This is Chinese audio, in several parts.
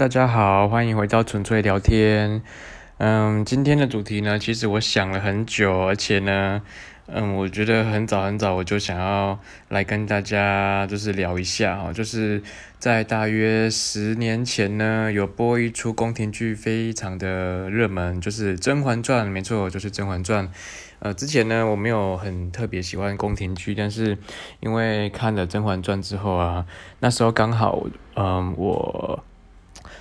大家好，欢迎回到纯粹聊天。嗯，今天的主题呢，其实我想了很久，而且呢，嗯，我觉得很早很早我就想要来跟大家就是聊一下哈，就是在大约十年前呢，有播一出宫廷剧，非常的热门，就是《甄嬛传》，没错，就是《甄嬛传》。呃，之前呢，我没有很特别喜欢宫廷剧，但是因为看了《甄嬛传》之后啊，那时候刚好，嗯，我。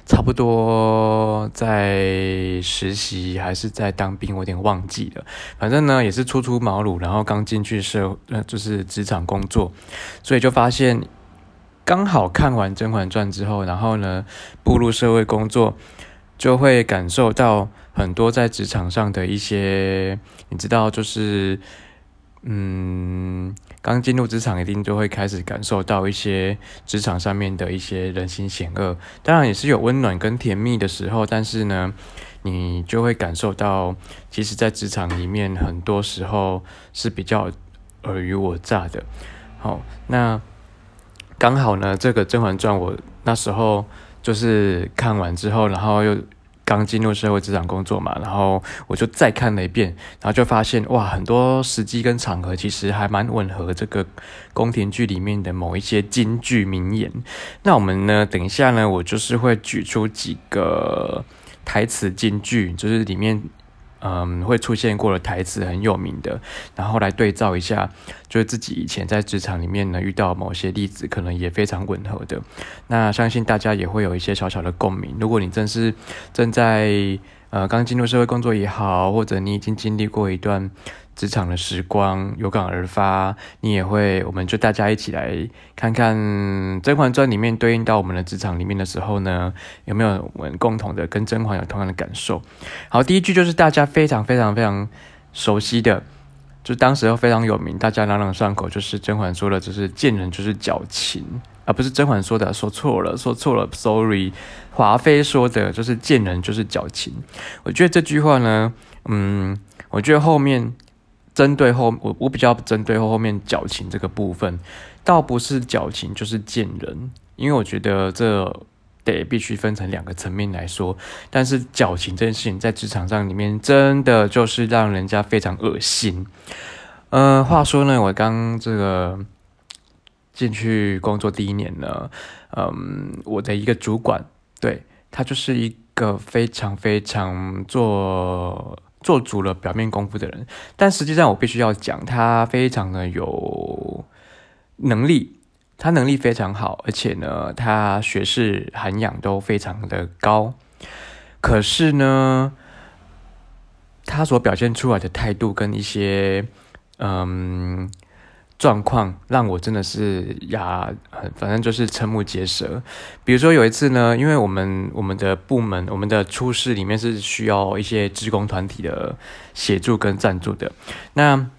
差不多在实习还是在当兵，我有点忘记了。反正呢，也是初出茅庐，然后刚进去社，呃，就是职场工作，所以就发现刚好看完《甄嬛传》之后，然后呢，步入社会工作，就会感受到很多在职场上的一些，你知道，就是。嗯，刚进入职场，一定就会开始感受到一些职场上面的一些人心险恶。当然也是有温暖跟甜蜜的时候，但是呢，你就会感受到，其实，在职场里面，很多时候是比较尔虞我诈的。好，那刚好呢，这个《甄嬛传》，我那时候就是看完之后，然后又。刚进入社会职场工作嘛，然后我就再看了一遍，然后就发现哇，很多时机跟场合其实还蛮吻合这个宫廷剧里面的某一些京剧名言。那我们呢，等一下呢，我就是会举出几个台词京剧，就是里面。嗯，会出现过的台词很有名的，然后来对照一下，就是自己以前在职场里面呢遇到某些例子，可能也非常吻合的。那相信大家也会有一些小小的共鸣。如果你正是正在呃刚进入社会工作也好，或者你已经经历过一段。职场的时光有感而发，你也会，我们就大家一起来看看《甄嬛传》里面对应到我们的职场里面的时候呢，有没有我们共同的跟甄嬛有同样的感受？好，第一句就是大家非常非常非常熟悉的，就当时非常有名，大家朗朗上口，就是甄嬛说的，就是见人就是矫情，而不是甄嬛说的，说错了，说错了，sorry，华妃说的就是见人就是矫情。我觉得这句话呢，嗯，我觉得后面。针对后我我比较针对后面矫情这个部分，倒不是矫情就是贱人，因为我觉得这得必须分成两个层面来说。但是矫情这件事情在职场上里面真的就是让人家非常恶心。呃，话说呢，我刚这个进去工作第一年呢，嗯，我的一个主管，对他就是一个非常非常做。做足了表面功夫的人，但实际上我必须要讲，他非常的有能力，他能力非常好，而且呢，他学识涵养都非常的高。可是呢，他所表现出来的态度跟一些，嗯。状况让我真的是哑，反正就是瞠目结舌。比如说有一次呢，因为我们我们的部门，我们的出事里面是需要一些职工团体的协助跟赞助的。那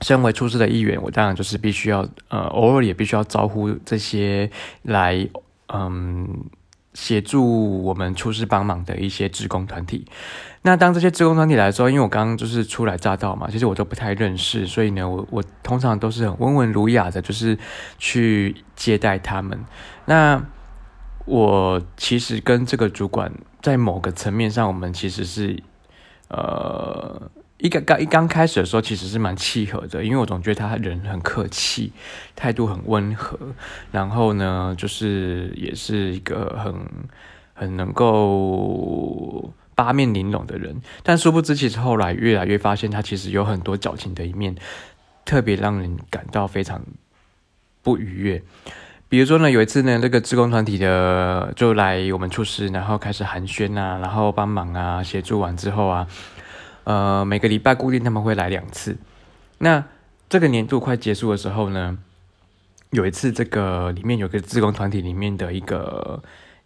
身为出事的一员，我当然就是必须要呃，偶尔也必须要招呼这些来嗯协助我们出事帮忙的一些职工团体。那当这些职工团体来的时候，因为我刚刚就是初来乍到嘛，其实我都不太认识，所以呢，我我通常都是很温文儒雅的，就是去接待他们。那我其实跟这个主管在某个层面上，我们其实是呃一个刚一刚开始的时候，其实是蛮契合的，因为我总觉得他人很客气，态度很温和，然后呢，就是也是一个很很能够。八面玲珑的人，但殊不知，其实后来越来越发现，他其实有很多矫情的一面，特别让人感到非常不愉悦。比如说呢，有一次呢，那个职工团体的就来我们处室，然后开始寒暄啊，然后帮忙啊，协助完之后啊，呃，每个礼拜固定他们会来两次。那这个年度快结束的时候呢，有一次这个里面有个职工团体里面的一个。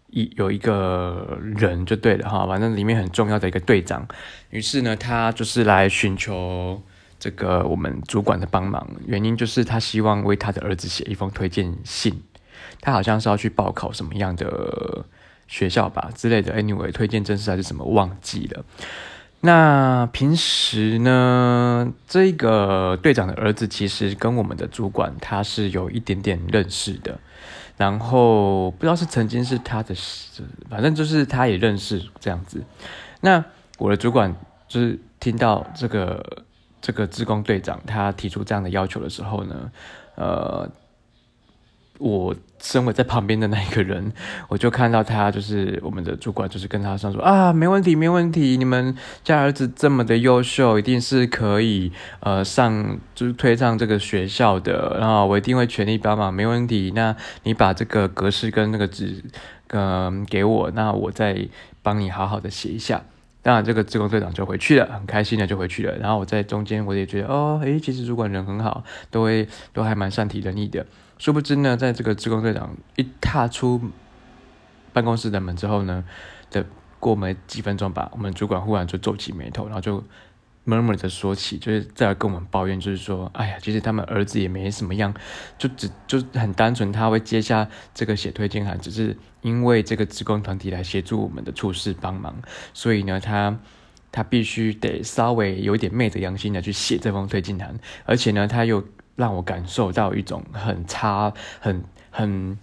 一有一个人就对了哈，反正里面很重要的一个队长，于是呢，他就是来寻求这个我们主管的帮忙，原因就是他希望为他的儿子写一封推荐信，他好像是要去报考什么样的学校吧之类的，anyway，推荐正式还是什么忘记了。那平时呢，这个队长的儿子其实跟我们的主管他是有一点点认识的。然后不知道是曾经是他的，反正就是他也认识这样子。那我的主管就是听到这个这个职工队长他提出这样的要求的时候呢，呃。我身为在旁边的那一个人，我就看到他，就是我们的主管，就是跟他上说啊，没问题，没问题，你们家儿子这么的优秀，一定是可以呃上，就是推上这个学校的，然后我一定会全力帮忙，没问题。那你把这个格式跟那个纸，嗯，给我，那我再帮你好好的写一下。当然，这个职工队长就回去了，很开心的就回去了。然后我在中间，我也觉得哦，诶，其实主管人很好，都会都还蛮善体人意的。殊不知呢，在这个职工队长一踏出办公室的门之后呢，的过没几分钟吧，我们主管忽然就皱起眉头，然后就默默的说起，就是在跟我们抱怨，就是说，哎呀，其实他们儿子也没什么样，就只 就很单纯，他会接下这个写推荐函，只是因为这个职工团体来协助我们的处事帮忙，所以呢，他他必须得稍微有点昧着良心的去写这封推荐函，而且呢，他又。让我感受到一种很差、很很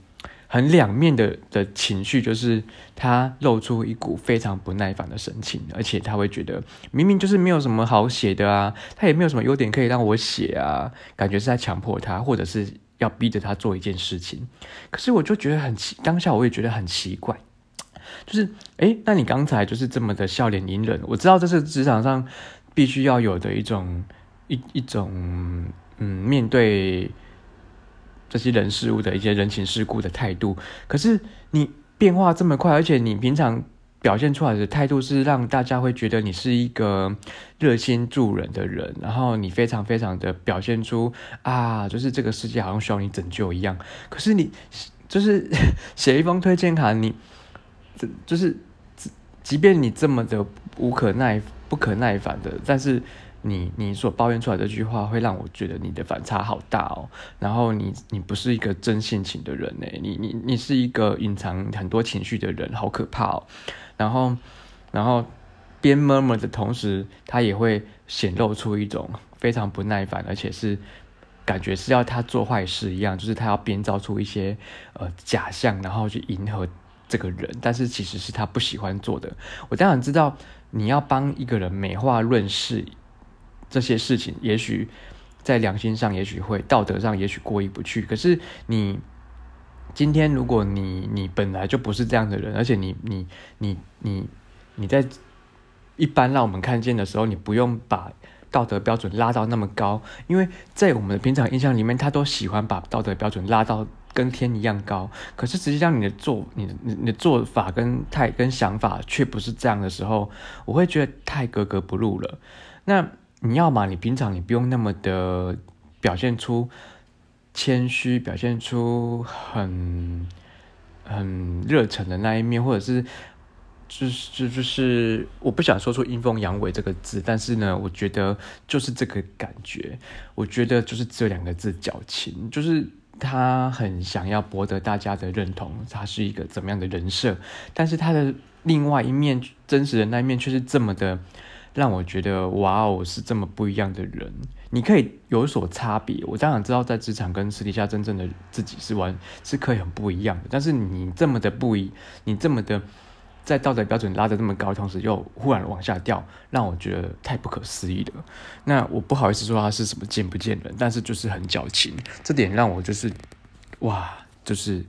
很两面的的情绪，就是他露出一股非常不耐烦的神情，而且他会觉得明明就是没有什么好写的啊，他也没有什么优点可以让我写啊，感觉是在强迫他，或者是要逼着他做一件事情。可是我就觉得很奇，当下我也觉得很奇怪，就是诶，那你刚才就是这么的笑脸隐忍，我知道这是职场上必须要有的一种一一种。嗯，面对这些人事物的一些人情世故的态度，可是你变化这么快，而且你平常表现出来的态度是让大家会觉得你是一个热心助人的人，然后你非常非常的表现出啊，就是这个世界好像需要你拯救一样。可是你就是 写一封推荐卡，你这就是即便你这么的无可奈不可耐烦的，但是。你你所抱怨出来这句话会让我觉得你的反差好大哦，然后你你不是一个真性情的人呢，你你你是一个隐藏很多情绪的人，好可怕哦。然后然后边 mum 的同时，他也会显露出一种非常不耐烦，而且是感觉是要他做坏事一样，就是他要编造出一些呃假象，然后去迎合这个人，但是其实是他不喜欢做的。我当然知道你要帮一个人美化论事。这些事情也许在良心上，也许会道德上，也许过意不去。可是你今天，如果你你本来就不是这样的人，而且你你你你你在一般让我们看见的时候，你不用把道德标准拉到那么高，因为在我们的平常印象里面，他都喜欢把道德标准拉到跟天一样高。可是实际上，你的做你的你的做法跟态跟想法却不是这样的时候，我会觉得太格格不入了。那。你要嘛，你平常你不用那么的表现出谦虚，表现出很很热忱的那一面，或者是就是就就是我不想说出阴奉阳违这个字，但是呢，我觉得就是这个感觉，我觉得就是这两个字矫情，就是他很想要博得大家的认同，他是一个怎么样的人设，但是他的另外一面真实的那一面却是这么的。让我觉得哇哦，是这么不一样的人，你可以有所差别。我当然知道，在职场跟私底下真正的自己是完是可以很不一样的。但是你这么的不一，你这么的在道德标准拉得这么高，同时又忽然往下掉，让我觉得太不可思议了。那我不好意思说他是什么见不见人，但是就是很矫情，这点让我就是哇，就是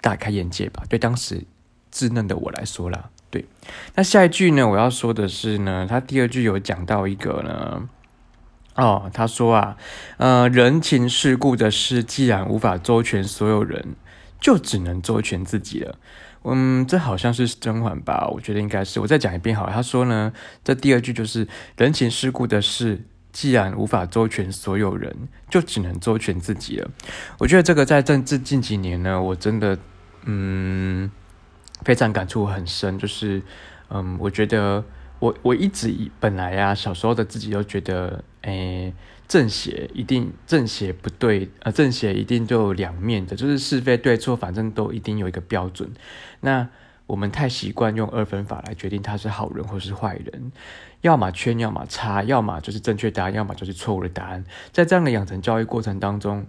大开眼界吧。对当时稚嫩的我来说啦。那下一句呢？我要说的是呢，他第二句有讲到一个呢，哦，他说啊，呃，人情世故的事，既然无法周全所有人，就只能周全自己了。嗯，这好像是甄嬛吧？我觉得应该是。我再讲一遍好，他说呢，这第二句就是人情世故的事，既然无法周全所有人，就只能周全自己了。我觉得这个在政治近几年呢，我真的，嗯。非常感触很深，就是，嗯，我觉得我我一直以本来呀，小时候的自己都觉得，诶，正邪一定正邪不对，呃，正邪一定就有两面的，就是是非对错，反正都一定有一个标准。那我们太习惯用二分法来决定他是好人或是坏人，要么圈，要么叉，要么就是正确答案，要么就是错误的答案。在这样的养成教育过程当中。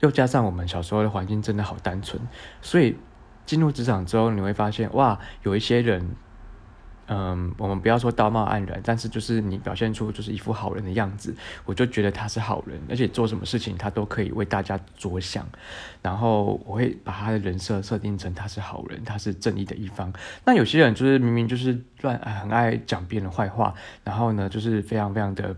又加上我们小时候的环境真的好单纯，所以进入职场之后，你会发现哇，有一些人。嗯，我们不要说道貌岸然，但是就是你表现出就是一副好人的样子，我就觉得他是好人，而且做什么事情他都可以为大家着想，然后我会把他的人设设定成他是好人，他是正义的一方。那有些人就是明明就是乱，很爱讲别人坏话，然后呢，就是非常非常的。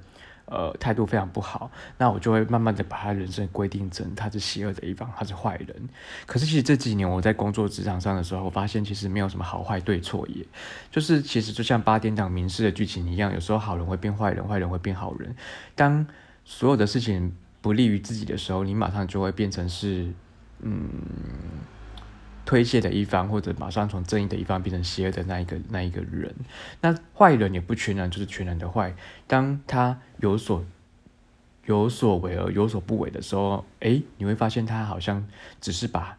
呃，态度非常不好，那我就会慢慢的把他人生规定成他是邪恶的一方，他是坏人。可是其实这几年我在工作职场上的时候，我发现其实没有什么好坏对错，也就是其实就像八点档名士的剧情一样，有时候好人会变坏人，坏人会变好人。当所有的事情不利于自己的时候，你马上就会变成是嗯。推卸的一方，或者马上从正义的一方变成邪恶的那一个那一个人，那坏人也不全然就是全然的坏。当他有所有所为而有所不为的时候，哎，你会发现他好像只是把，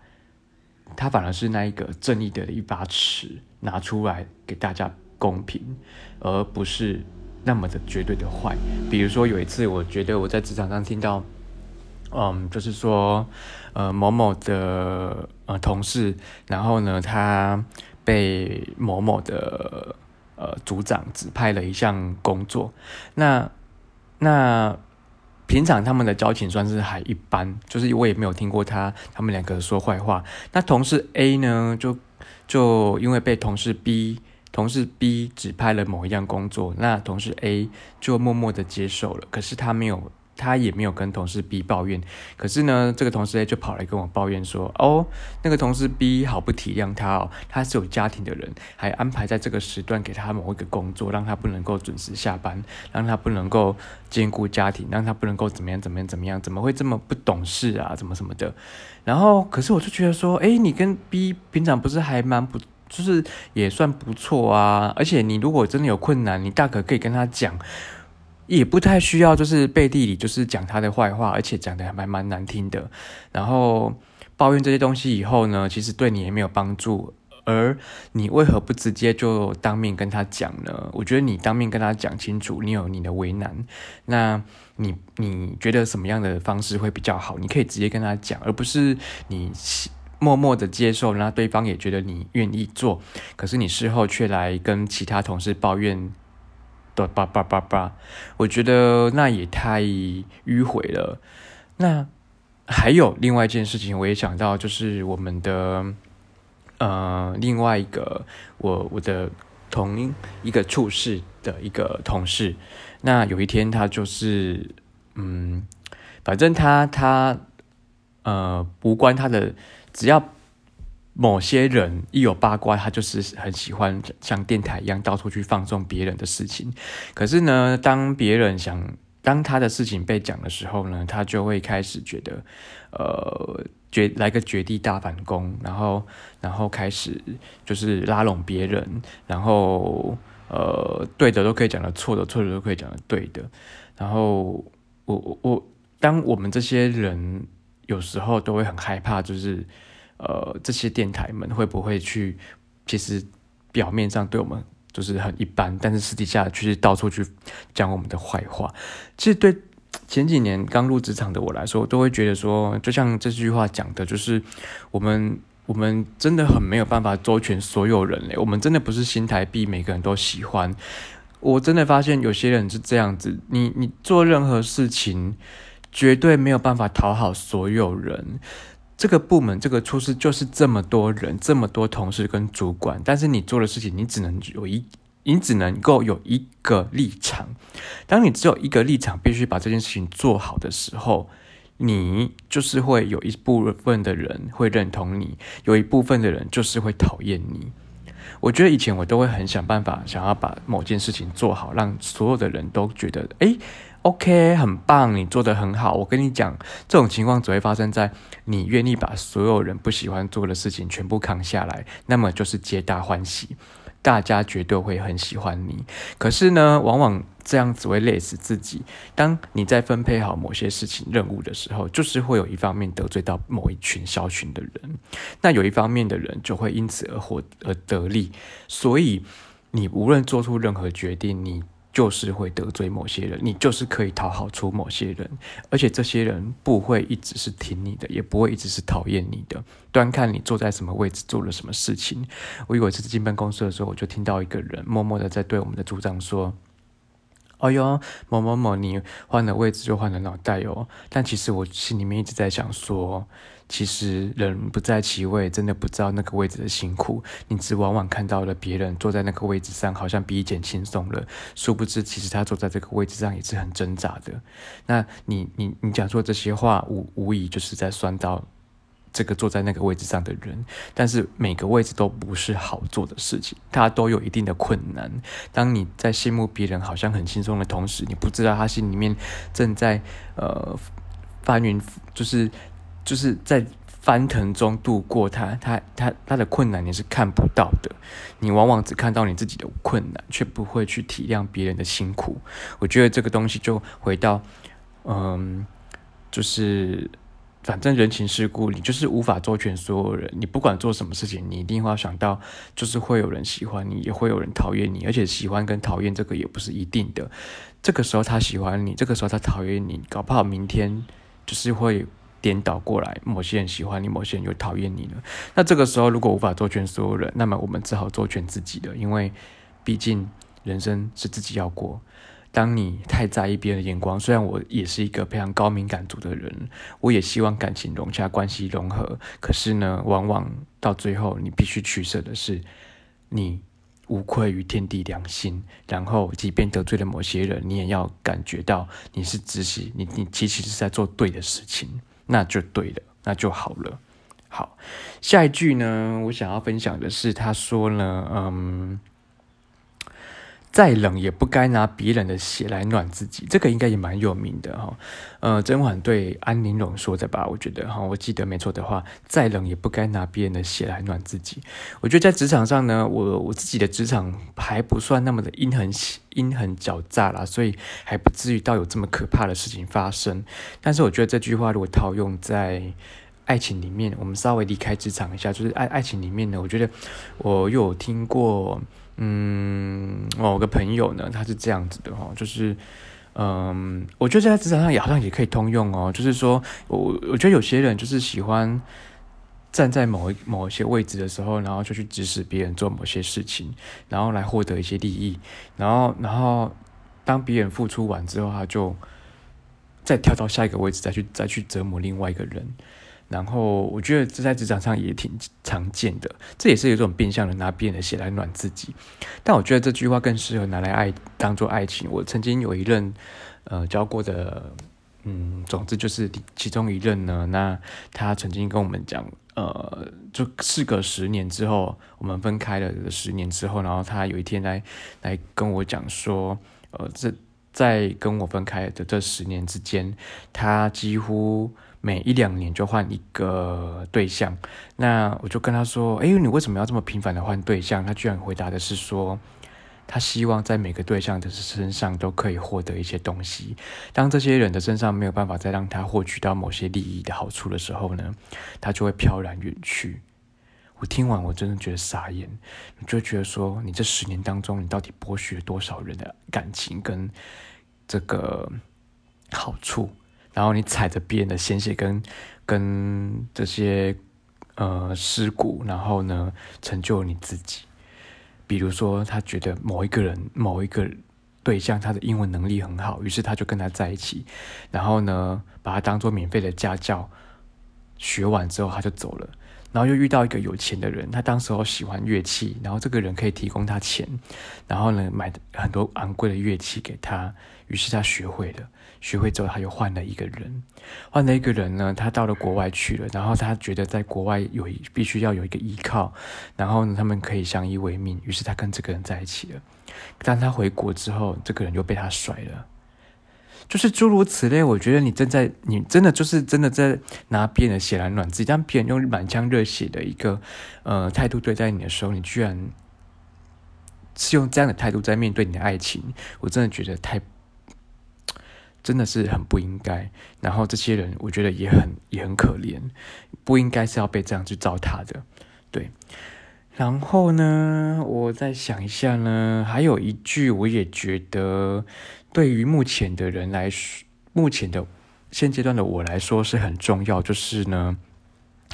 他反而是那一个正义的一把尺拿出来给大家公平，而不是那么的绝对的坏。比如说有一次，我觉得我在职场上听到。嗯，就是说，呃，某某的呃同事，然后呢，他被某某的呃组长指派了一项工作。那那平常他们的交情算是还一般，就是我也没有听过他他们两个说坏话。那同事 A 呢，就就因为被同事 B 同事 B 指派了某一样工作，那同事 A 就默默的接受了，可是他没有。他也没有跟同事 B 抱怨，可是呢，这个同事 A 就跑来跟我抱怨说：“哦，那个同事 B 好不体谅他哦，他是有家庭的人，还安排在这个时段给他某一个工作，让他不能够准时下班，让他不能够兼顾家庭，让他不能够怎么样怎么样怎么样，怎么会这么不懂事啊？怎么什么的？然后，可是我就觉得说，哎，你跟 B 平常不是还蛮不，就是也算不错啊，而且你如果真的有困难，你大可可以跟他讲。”也不太需要，就是背地里就是讲他的坏话，而且讲的还蛮蛮难听的。然后抱怨这些东西以后呢，其实对你也没有帮助。而你为何不直接就当面跟他讲呢？我觉得你当面跟他讲清楚，你有你的为难。那你你觉得什么样的方式会比较好？你可以直接跟他讲，而不是你默默的接受，然后对方也觉得你愿意做，可是你事后却来跟其他同事抱怨。对，叭叭叭叭，我觉得那也太迂回了。那还有另外一件事情，我也想到，就是我们的呃另外一个我我的同一个处事的一个同事，那有一天他就是嗯，反正他他呃无关他的，只要。某些人一有八卦，他就是很喜欢像电台一样到处去放纵别人的事情。可是呢，当别人想当他的事情被讲的时候呢，他就会开始觉得，呃，绝来个绝地大反攻，然后然后开始就是拉拢别人，然后呃，对的都可以讲的，错的错的都可以讲的对的。然后我我我，当我们这些人有时候都会很害怕，就是。呃，这些电台们会不会去？其实表面上对我们就是很一般，但是私底下却是到处去讲我们的坏话。其实对 前几年刚入职场的我来说，都会觉得说，就像这句话讲的，就是我们我们真的很没有办法周全所有人嘞。我们真的不是新台币，每个人都喜欢。我真的发现有些人是这样子，你你做任何事情，绝对没有办法讨好所有人。这个部门这个处事就是这么多人，这么多同事跟主管，但是你做的事情，你只能有一，你只能够有一个立场。当你只有一个立场，必须把这件事情做好的时候，你就是会有一部分的人会认同你，有一部分的人就是会讨厌你。我觉得以前我都会很想办法，想要把某件事情做好，让所有的人都觉得，哎。OK，很棒，你做的很好。我跟你讲，这种情况只会发生在你愿意把所有人不喜欢做的事情全部扛下来，那么就是皆大欢喜，大家绝对会很喜欢你。可是呢，往往这样只会累死自己。当你在分配好某些事情任务的时候，就是会有一方面得罪到某一群小群的人，那有一方面的人就会因此而获而得利。所以，你无论做出任何决定，你。就是会得罪某些人，你就是可以讨好出某些人，而且这些人不会一直是挺你的，也不会一直是讨厌你的，端看你坐在什么位置，做了什么事情。我有一次进办公室的时候，我就听到一个人默默的在对我们的组长说。哎呦，某某某，你换了位置就换了脑袋哦。但其实我心里面一直在想说，其实人不在其位，真的不知道那个位置的辛苦。你只往往看到了别人坐在那个位置上，好像比以前轻松了，殊不知其实他坐在这个位置上也是很挣扎的。那你你你讲出这些话，无无疑就是在酸到。这个坐在那个位置上的人，但是每个位置都不是好做的事情，他都有一定的困难。当你在羡慕别人好像很轻松的同时，你不知道他心里面正在呃翻云，就是就是在翻腾中度过他他他他的困难，你是看不到的。你往往只看到你自己的困难，却不会去体谅别人的辛苦。我觉得这个东西就回到嗯，就是。反正人情世故，你就是无法周全所有人。你不管做什么事情，你一定会想到，就是会有人喜欢你，也会有人讨厌你。而且喜欢跟讨厌这个也不是一定的。这个时候他喜欢你，这个时候他讨厌你，搞不好明天就是会颠倒过来。某些人喜欢你，某些人又讨厌你了。那这个时候如果无法周全所有人，那么我们只好周全自己的，因为毕竟人生是自己要过。当你太在意别人的眼光，虽然我也是一个非常高敏感族的人，我也希望感情融洽，关系融合。可是呢，往往到最后，你必须取舍的是，你无愧于天地良心。然后，即便得罪了某些人，你也要感觉到你是知悉，你你其实是在做对的事情，那就对了，那就好了。好，下一句呢，我想要分享的是，他说呢，嗯。再冷也不该拿别人的血来暖自己，这个应该也蛮有名的哈。呃，甄嬛对安陵容说的吧？我觉得哈，我记得没错的话，再冷也不该拿别人的血来暖自己。我觉得在职场上呢，我我自己的职场还不算那么的阴狠阴狠狡诈啦，所以还不至于到有这么可怕的事情发生。但是我觉得这句话如果套用在爱情里面，我们稍微离开职场一下，就是爱爱情里面呢，我觉得我又有听过。嗯，我有个朋友呢，他是这样子的哈，就是，嗯，我觉得在职场上也好像也可以通用哦，就是说我我觉得有些人就是喜欢站在某一某一些位置的时候，然后就去指使别人做某些事情，然后来获得一些利益，然后然后当别人付出完之后，他就再跳到下一个位置，再去再去折磨另外一个人。然后我觉得这在职场上也挺常见的，这也是有一种变相的拿别人的血来暖自己。但我觉得这句话更适合拿来爱当做爱情。我曾经有一任呃教过的，嗯，总之就是其中一任呢，那他曾经跟我们讲，呃，就事隔十年之后，我们分开了十年之后，然后他有一天来来跟我讲说，呃，这在跟我分开的这十年之间，他几乎。每一两年就换一个对象，那我就跟他说：“哎，你为什么要这么频繁的换对象？”他居然回答的是说：“他希望在每个对象的身上都可以获得一些东西。当这些人的身上没有办法再让他获取到某些利益的好处的时候呢，他就会飘然远去。”我听完，我真的觉得傻眼，就觉得说：“你这十年当中，你到底剥削了多少人的感情跟这个好处？”然后你踩着别人的鲜血跟跟这些呃尸骨，然后呢成就了你自己。比如说，他觉得某一个人、某一个对象，他的英文能力很好，于是他就跟他在一起，然后呢把他当做免费的家教，学完之后他就走了。然后又遇到一个有钱的人，他当时候喜欢乐器，然后这个人可以提供他钱，然后呢买很多昂贵的乐器给他，于是他学会了。学会之后，他又换了一个人，换了一个人呢，他到了国外去了，然后他觉得在国外有必须要有一个依靠，然后呢，他们可以相依为命，于是他跟这个人在一起了。当他回国之后，这个人又被他甩了，就是诸如此类。我觉得你正在，你真的就是真的在拿别人的血来暖自己，当别人用满腔热血的一个呃态度对待你的时候，你居然是用这样的态度在面对你的爱情，我真的觉得太。真的是很不应该，然后这些人我觉得也很也很可怜，不应该是要被这样去糟蹋的，对。然后呢，我再想一下呢，还有一句，我也觉得对于目前的人来说，目前的现阶段的我来说是很重要，就是呢。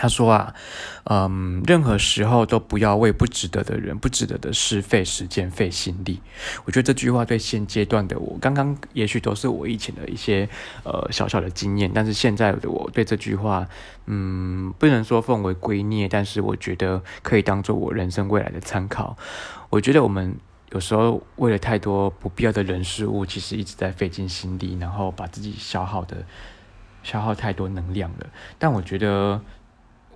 他说啊，嗯，任何时候都不要为不值得的人、不值得的事费时间、费心力。我觉得这句话对现阶段的我，刚刚也许都是我以前的一些呃小小的经验，但是现在的我对这句话，嗯，不能说奉为圭臬，但是我觉得可以当做我人生未来的参考。我觉得我们有时候为了太多不必要的人事物，其实一直在费尽心力，然后把自己消耗的消耗太多能量了。但我觉得。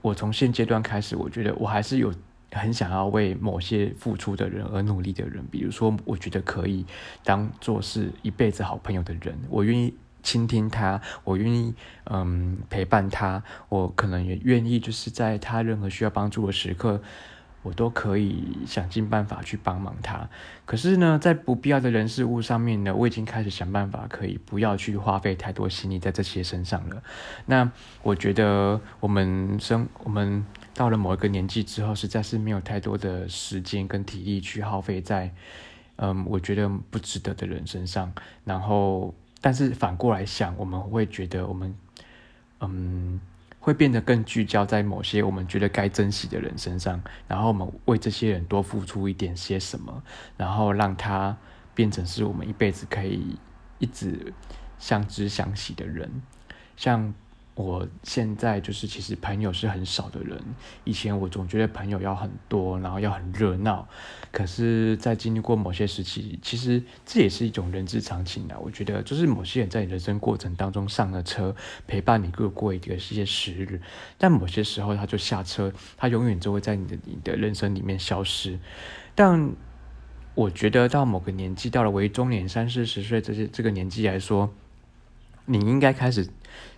我从现阶段开始，我觉得我还是有很想要为某些付出的人而努力的人。比如说，我觉得可以当做是一辈子好朋友的人，我愿意倾听他，我愿意嗯陪伴他，我可能也愿意就是在他任何需要帮助的时刻。我都可以想尽办法去帮忙他，可是呢，在不必要的人事物上面呢，我已经开始想办法，可以不要去花费太多心力在这些身上了。那我觉得我们生我们到了某一个年纪之后，实在是没有太多的时间跟体力去耗费在，嗯，我觉得不值得的人身上。然后，但是反过来想，我们会觉得我们，嗯。会变得更聚焦在某些我们觉得该珍惜的人身上，然后我们为这些人多付出一点些什么，然后让他变成是我们一辈子可以一直相知相惜的人，像。我现在就是其实朋友是很少的人，以前我总觉得朋友要很多，然后要很热闹，可是，在经历过某些时期，其实这也是一种人之常情的。我觉得，就是某些人在你人生过程当中上了车，陪伴你过过一个一些时日，但某些时候他就下车，他永远就会在你的你的人生里面消失。但我觉得到某个年纪，到了为中年三四十岁这些这个年纪来说，你应该开始。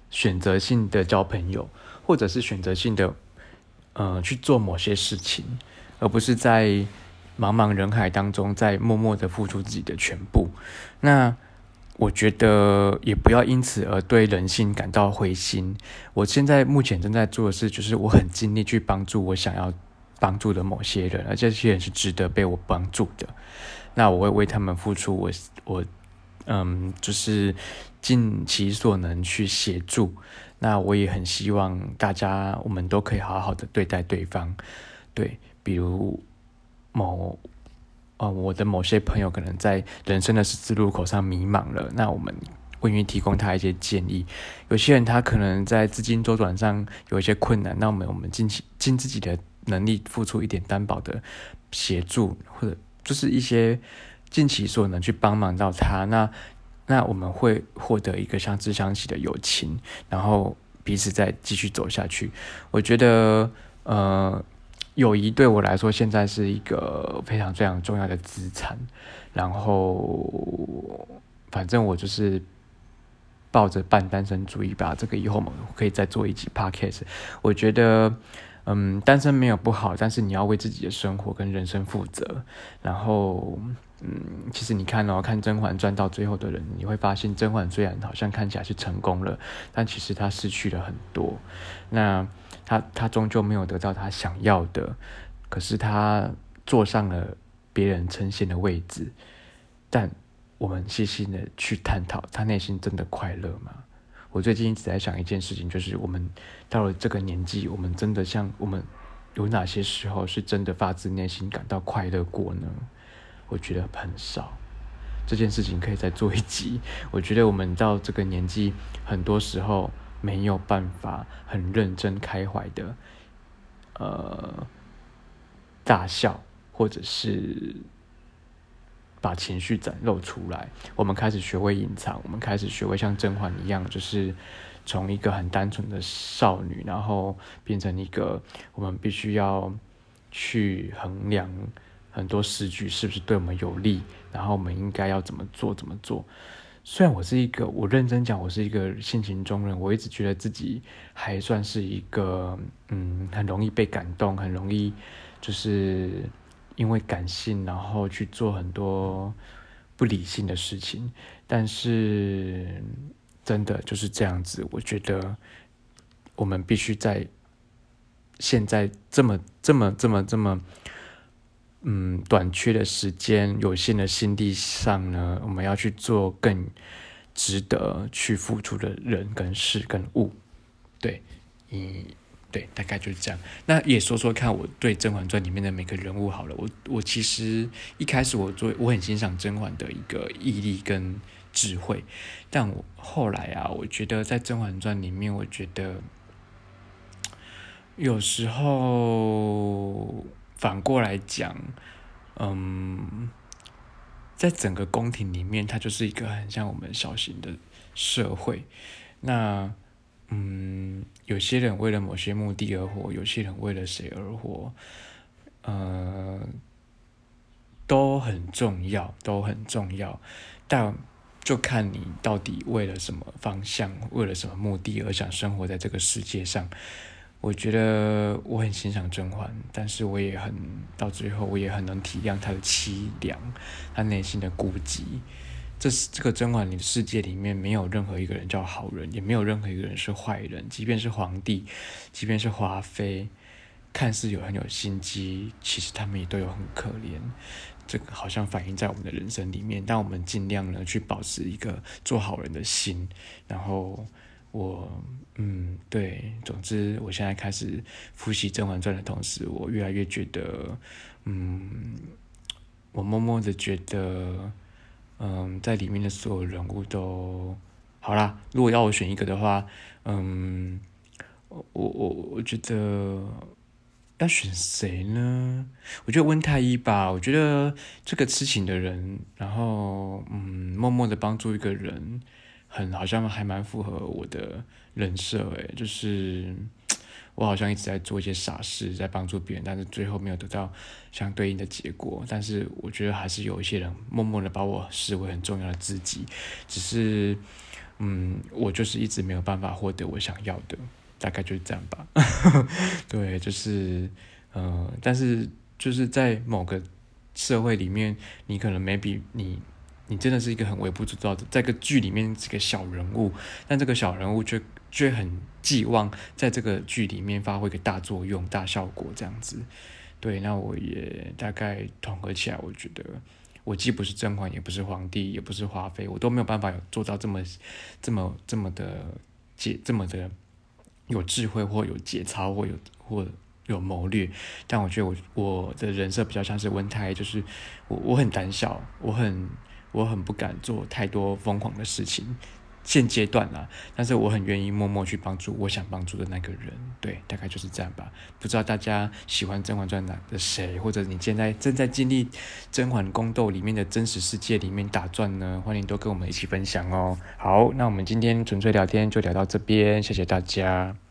选择性的交朋友，或者是选择性的，呃，去做某些事情，而不是在茫茫人海当中在默默的付出自己的全部。那我觉得也不要因此而对人性感到灰心。我现在目前正在做的事，就是我很尽力去帮助我想要帮助的某些人，而这些人是值得被我帮助的。那我会为他们付出我我。嗯，就是尽其所能去协助。那我也很希望大家，我们都可以好好的对待对方。对，比如某，呃，我的某些朋友可能在人生的十字路口上迷茫了，那我们愿意提供他一些建议。有些人他可能在资金周转上有一些困难，那我们我们尽其尽自己的能力，付出一点担保的协助，或者就是一些。尽其所能去帮忙到他，那那我们会获得一个相知相惜的友情，然后彼此再继续走下去。我觉得，呃，友谊对我来说现在是一个非常非常重要的资产。然后，反正我就是抱着半单身主义吧。这个以后我们可以再做一集 podcast。我觉得。嗯，单身没有不好，但是你要为自己的生活跟人生负责。然后，嗯，其实你看哦，看甄嬛传到最后的人，你会发现甄嬛虽然好像看起来是成功了，但其实她失去了很多。那她她终究没有得到她想要的，可是她坐上了别人称羡的位置。但我们细心的去探讨，她内心真的快乐吗？我最近一直在想一件事情，就是我们到了这个年纪，我们真的像我们有哪些时候是真的发自内心感到快乐过呢？我觉得很少。这件事情可以再做一集。我觉得我们到这个年纪，很多时候没有办法很认真开怀的，呃，大笑，或者是。把情绪展露出来，我们开始学会隐藏，我们开始学会像甄嬛一样，就是从一个很单纯的少女，然后变成一个我们必须要去衡量很多诗句是不是对我们有利，然后我们应该要怎么做怎么做。虽然我是一个，我认真讲，我是一个性情中人，我一直觉得自己还算是一个，嗯，很容易被感动，很容易就是。因为感性，然后去做很多不理性的事情，但是真的就是这样子。我觉得我们必须在现在这么、这么、这么、这么嗯短缺的时间、有限的心力上呢，我们要去做更值得去付出的人跟事跟物。对，嗯，对，大概就是这样。那也说说看，我对《甄嬛传》里面的每个人物好了。我我其实一开始我做我很欣赏甄嬛的一个毅力跟智慧，但我后来啊，我觉得在《甄嬛传》里面，我觉得有时候反过来讲，嗯，在整个宫廷里面，它就是一个很像我们小型的社会。那嗯，有些人为了某些目的而活，有些人为了谁而活，呃，都很重要，都很重要。但就看你到底为了什么方向，为了什么目的而想生活在这个世界上。我觉得我很欣赏甄嬛，但是我也很到最后，我也很能体谅她的凄凉，她内心的孤寂。这是这个甄嬛的世界里面，没有任何一个人叫好人，也没有任何一个人是坏人。即便是皇帝，即便是华妃，看似有很有心机，其实他们也都有很可怜。这个好像反映在我们的人生里面，但我们尽量呢去保持一个做好人的心。然后我，嗯，对，总之，我现在开始复习《甄嬛传》的同时，我越来越觉得，嗯，我默默的觉得。嗯，在里面的所有人物都好啦。如果要我选一个的话，嗯，我我我觉得要选谁呢？我觉得温太医吧。我觉得这个痴情的人，然后嗯，默默的帮助一个人，很好像还蛮符合我的人设诶，就是。我好像一直在做一些傻事，在帮助别人，但是最后没有得到相对应的结果。但是我觉得还是有一些人默默的把我视为很重要的知己，只是，嗯，我就是一直没有办法获得我想要的，大概就是这样吧。对，就是，嗯，但是就是在某个社会里面，你可能 maybe 你。你真的是一个很微不足道的，在个剧里面是个小人物，但这个小人物却却很寄望在这个剧里面发挥个大作用、大效果这样子。对，那我也大概统合起来，我觉得我既不是甄嬛，也不是皇帝，也不是华妃，我都没有办法有做到这么、这么、这么的节、这么的有智慧或有节操或有或有谋略。但我觉得我我的人设比较像是温太，就是我我很胆小，我很。我很不敢做太多疯狂的事情，现阶段啊，但是我很愿意默默去帮助我想帮助的那个人，对，大概就是这样吧。不知道大家喜欢《甄嬛传》哪的谁，或者你现在正在经历甄嬛宫斗里面的真实世界里面打转呢？欢迎都跟我们一起分享哦。好，那我们今天纯粹聊天就聊到这边，谢谢大家。